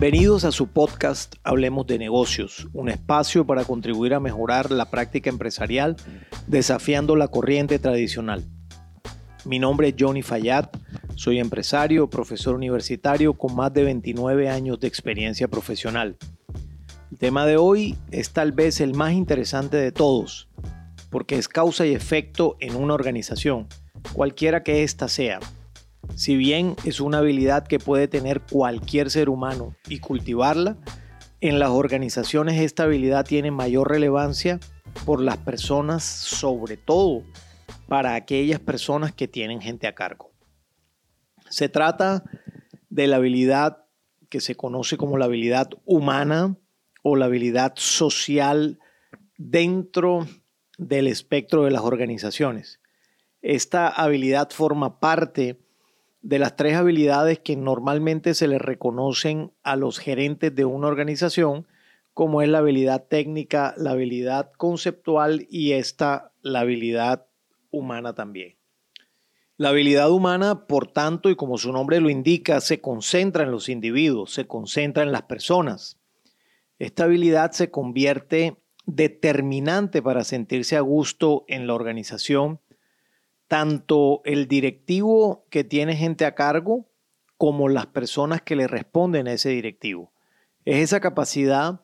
Bienvenidos a su podcast Hablemos de negocios, un espacio para contribuir a mejorar la práctica empresarial desafiando la corriente tradicional. Mi nombre es Johnny Fayad, soy empresario, profesor universitario con más de 29 años de experiencia profesional. El tema de hoy es tal vez el más interesante de todos, porque es causa y efecto en una organización, cualquiera que ésta sea. Si bien es una habilidad que puede tener cualquier ser humano y cultivarla, en las organizaciones esta habilidad tiene mayor relevancia por las personas, sobre todo para aquellas personas que tienen gente a cargo. Se trata de la habilidad que se conoce como la habilidad humana o la habilidad social dentro del espectro de las organizaciones. Esta habilidad forma parte de las tres habilidades que normalmente se le reconocen a los gerentes de una organización, como es la habilidad técnica, la habilidad conceptual y esta, la habilidad humana también. La habilidad humana, por tanto, y como su nombre lo indica, se concentra en los individuos, se concentra en las personas. Esta habilidad se convierte determinante para sentirse a gusto en la organización tanto el directivo que tiene gente a cargo como las personas que le responden a ese directivo. Es esa capacidad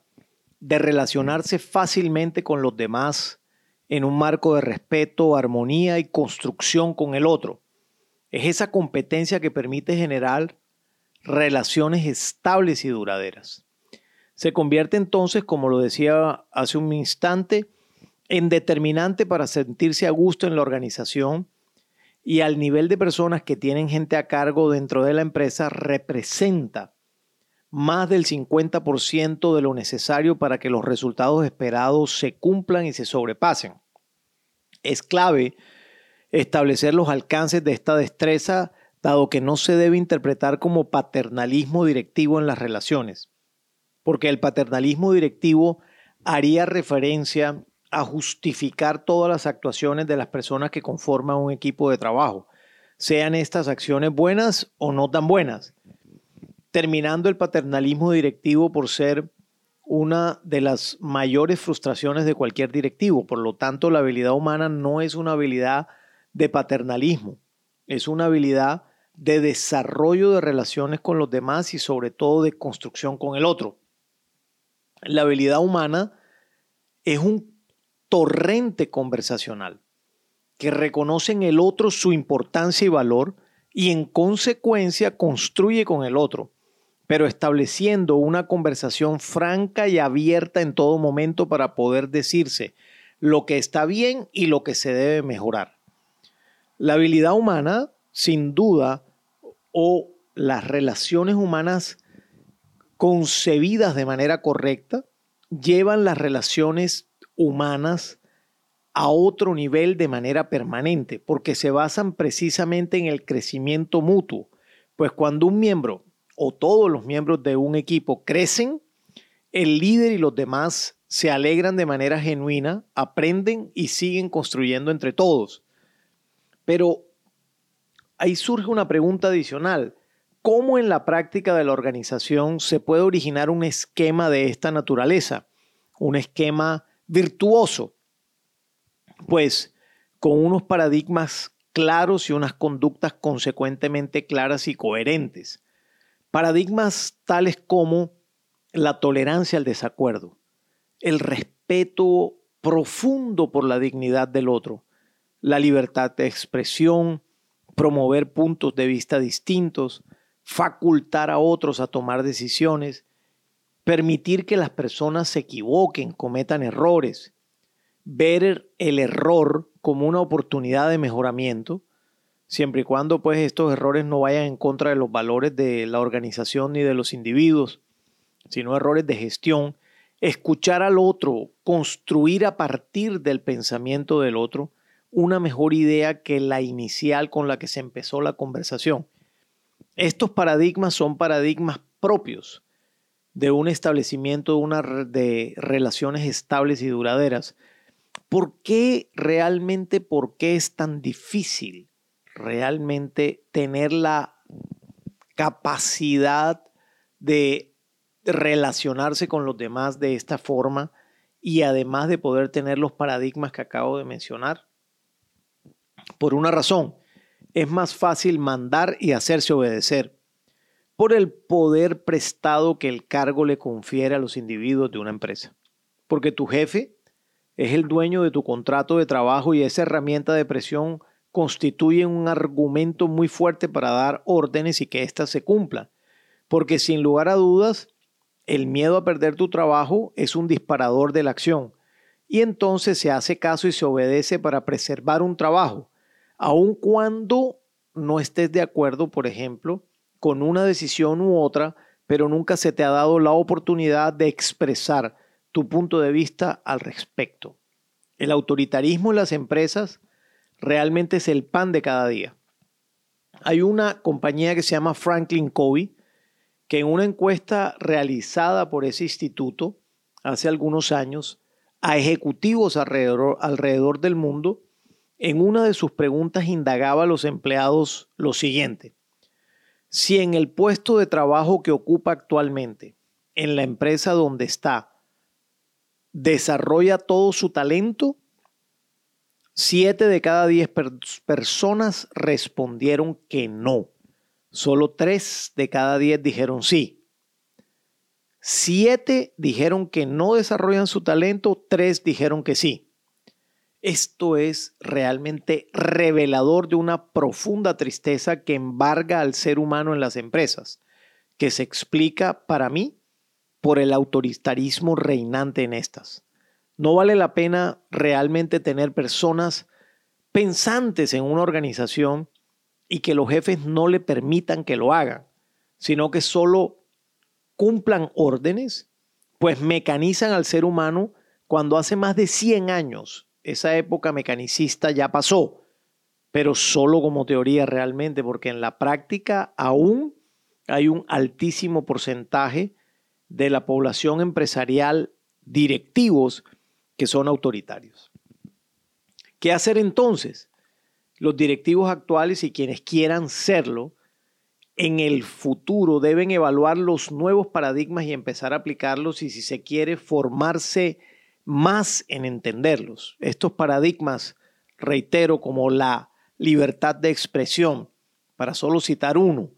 de relacionarse fácilmente con los demás en un marco de respeto, armonía y construcción con el otro. Es esa competencia que permite generar relaciones estables y duraderas. Se convierte entonces, como lo decía hace un instante, en determinante para sentirse a gusto en la organización y al nivel de personas que tienen gente a cargo dentro de la empresa representa más del 50% de lo necesario para que los resultados esperados se cumplan y se sobrepasen. Es clave establecer los alcances de esta destreza, dado que no se debe interpretar como paternalismo directivo en las relaciones, porque el paternalismo directivo haría referencia a justificar todas las actuaciones de las personas que conforman un equipo de trabajo, sean estas acciones buenas o no tan buenas, terminando el paternalismo directivo por ser una de las mayores frustraciones de cualquier directivo. Por lo tanto, la habilidad humana no es una habilidad de paternalismo, es una habilidad de desarrollo de relaciones con los demás y sobre todo de construcción con el otro. La habilidad humana es un torrente conversacional, que reconoce en el otro su importancia y valor y en consecuencia construye con el otro, pero estableciendo una conversación franca y abierta en todo momento para poder decirse lo que está bien y lo que se debe mejorar. La habilidad humana, sin duda, o las relaciones humanas concebidas de manera correcta, llevan las relaciones humanas a otro nivel de manera permanente, porque se basan precisamente en el crecimiento mutuo. Pues cuando un miembro o todos los miembros de un equipo crecen, el líder y los demás se alegran de manera genuina, aprenden y siguen construyendo entre todos. Pero ahí surge una pregunta adicional. ¿Cómo en la práctica de la organización se puede originar un esquema de esta naturaleza? Un esquema virtuoso? Pues con unos paradigmas claros y unas conductas consecuentemente claras y coherentes. Paradigmas tales como la tolerancia al desacuerdo, el respeto profundo por la dignidad del otro, la libertad de expresión, promover puntos de vista distintos, facultar a otros a tomar decisiones permitir que las personas se equivoquen, cometan errores, ver el error como una oportunidad de mejoramiento, siempre y cuando pues estos errores no vayan en contra de los valores de la organización ni de los individuos, sino errores de gestión, escuchar al otro, construir a partir del pensamiento del otro una mejor idea que la inicial con la que se empezó la conversación. Estos paradigmas son paradigmas propios de un establecimiento de, relaciones estables y duraderas. ¿Por qué realmente, por qué es tan difícil realmente tener la capacidad de relacionarse con los demás de esta forma y además de poder tener los paradigmas que acabo de mencionar? Por una razón, es más fácil mandar y hacerse obedecer por el poder prestado que el cargo le confiere a los individuos de una empresa. Porque tu jefe es el dueño de tu contrato de trabajo y esa herramienta de presión constituye un argumento muy fuerte para dar órdenes y que éstas se cumplan. Porque sin lugar a dudas, el miedo a perder tu trabajo es un disparador de la acción. Y entonces se hace caso y se obedece para preservar un trabajo, aun cuando no estés de acuerdo, por ejemplo, con una decisión u otra, pero nunca se te ha dado la oportunidad de expresar tu punto de vista al respecto. El autoritarismo en las empresas realmente es el pan de cada día. Hay una compañía que se llama Franklin Covey, que en una encuesta realizada por ese instituto hace algunos años a ejecutivos alrededor, alrededor del mundo, en una de sus preguntas indagaba a los empleados lo siguiente. Si en el puesto de trabajo que ocupa actualmente, en la empresa donde está, desarrolla todo su talento, siete de cada diez personas respondieron que no. Solo tres de cada diez dijeron sí. Siete dijeron que no desarrollan su talento, tres dijeron que sí. Esto es realmente revelador de una profunda tristeza que embarga al ser humano en las empresas, que se explica para mí por el autoritarismo reinante en estas. No vale la pena realmente tener personas pensantes en una organización y que los jefes no le permitan que lo hagan, sino que solo cumplan órdenes, pues mecanizan al ser humano cuando hace más de 100 años esa época mecanicista ya pasó, pero solo como teoría realmente, porque en la práctica aún hay un altísimo porcentaje de la población empresarial directivos que son autoritarios. ¿Qué hacer entonces? Los directivos actuales y quienes quieran serlo, en el futuro deben evaluar los nuevos paradigmas y empezar a aplicarlos y si se quiere formarse más en entenderlos. Estos paradigmas, reitero, como la libertad de expresión, para solo citar uno,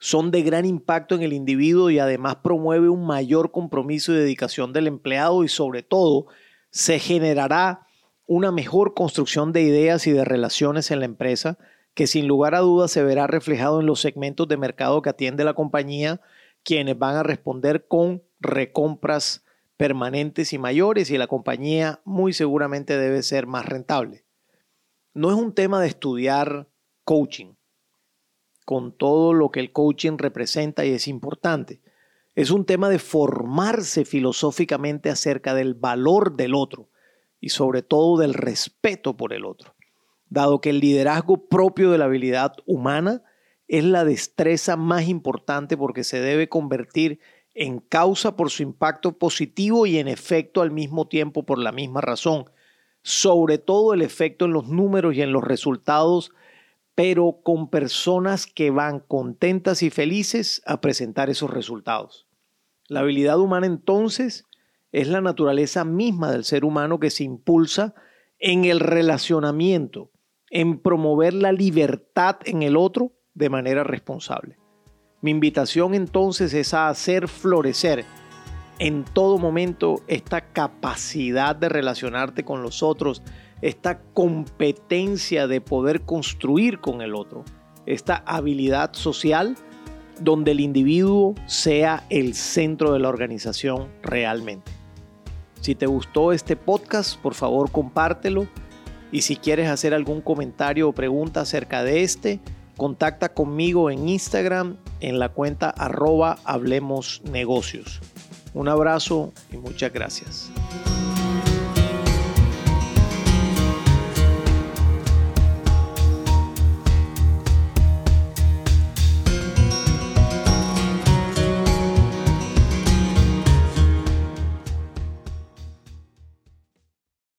son de gran impacto en el individuo y además promueve un mayor compromiso y dedicación del empleado y sobre todo se generará una mejor construcción de ideas y de relaciones en la empresa que sin lugar a dudas se verá reflejado en los segmentos de mercado que atiende la compañía, quienes van a responder con recompras permanentes y mayores y la compañía muy seguramente debe ser más rentable. No es un tema de estudiar coaching, con todo lo que el coaching representa y es importante. Es un tema de formarse filosóficamente acerca del valor del otro y sobre todo del respeto por el otro, dado que el liderazgo propio de la habilidad humana es la destreza más importante porque se debe convertir en causa por su impacto positivo y en efecto al mismo tiempo por la misma razón, sobre todo el efecto en los números y en los resultados, pero con personas que van contentas y felices a presentar esos resultados. La habilidad humana entonces es la naturaleza misma del ser humano que se impulsa en el relacionamiento, en promover la libertad en el otro de manera responsable. Mi invitación entonces es a hacer florecer en todo momento esta capacidad de relacionarte con los otros, esta competencia de poder construir con el otro, esta habilidad social donde el individuo sea el centro de la organización realmente. Si te gustó este podcast, por favor compártelo. Y si quieres hacer algún comentario o pregunta acerca de este, contacta conmigo en Instagram en la cuenta arroba Hablemos Negocios. Un abrazo y muchas gracias.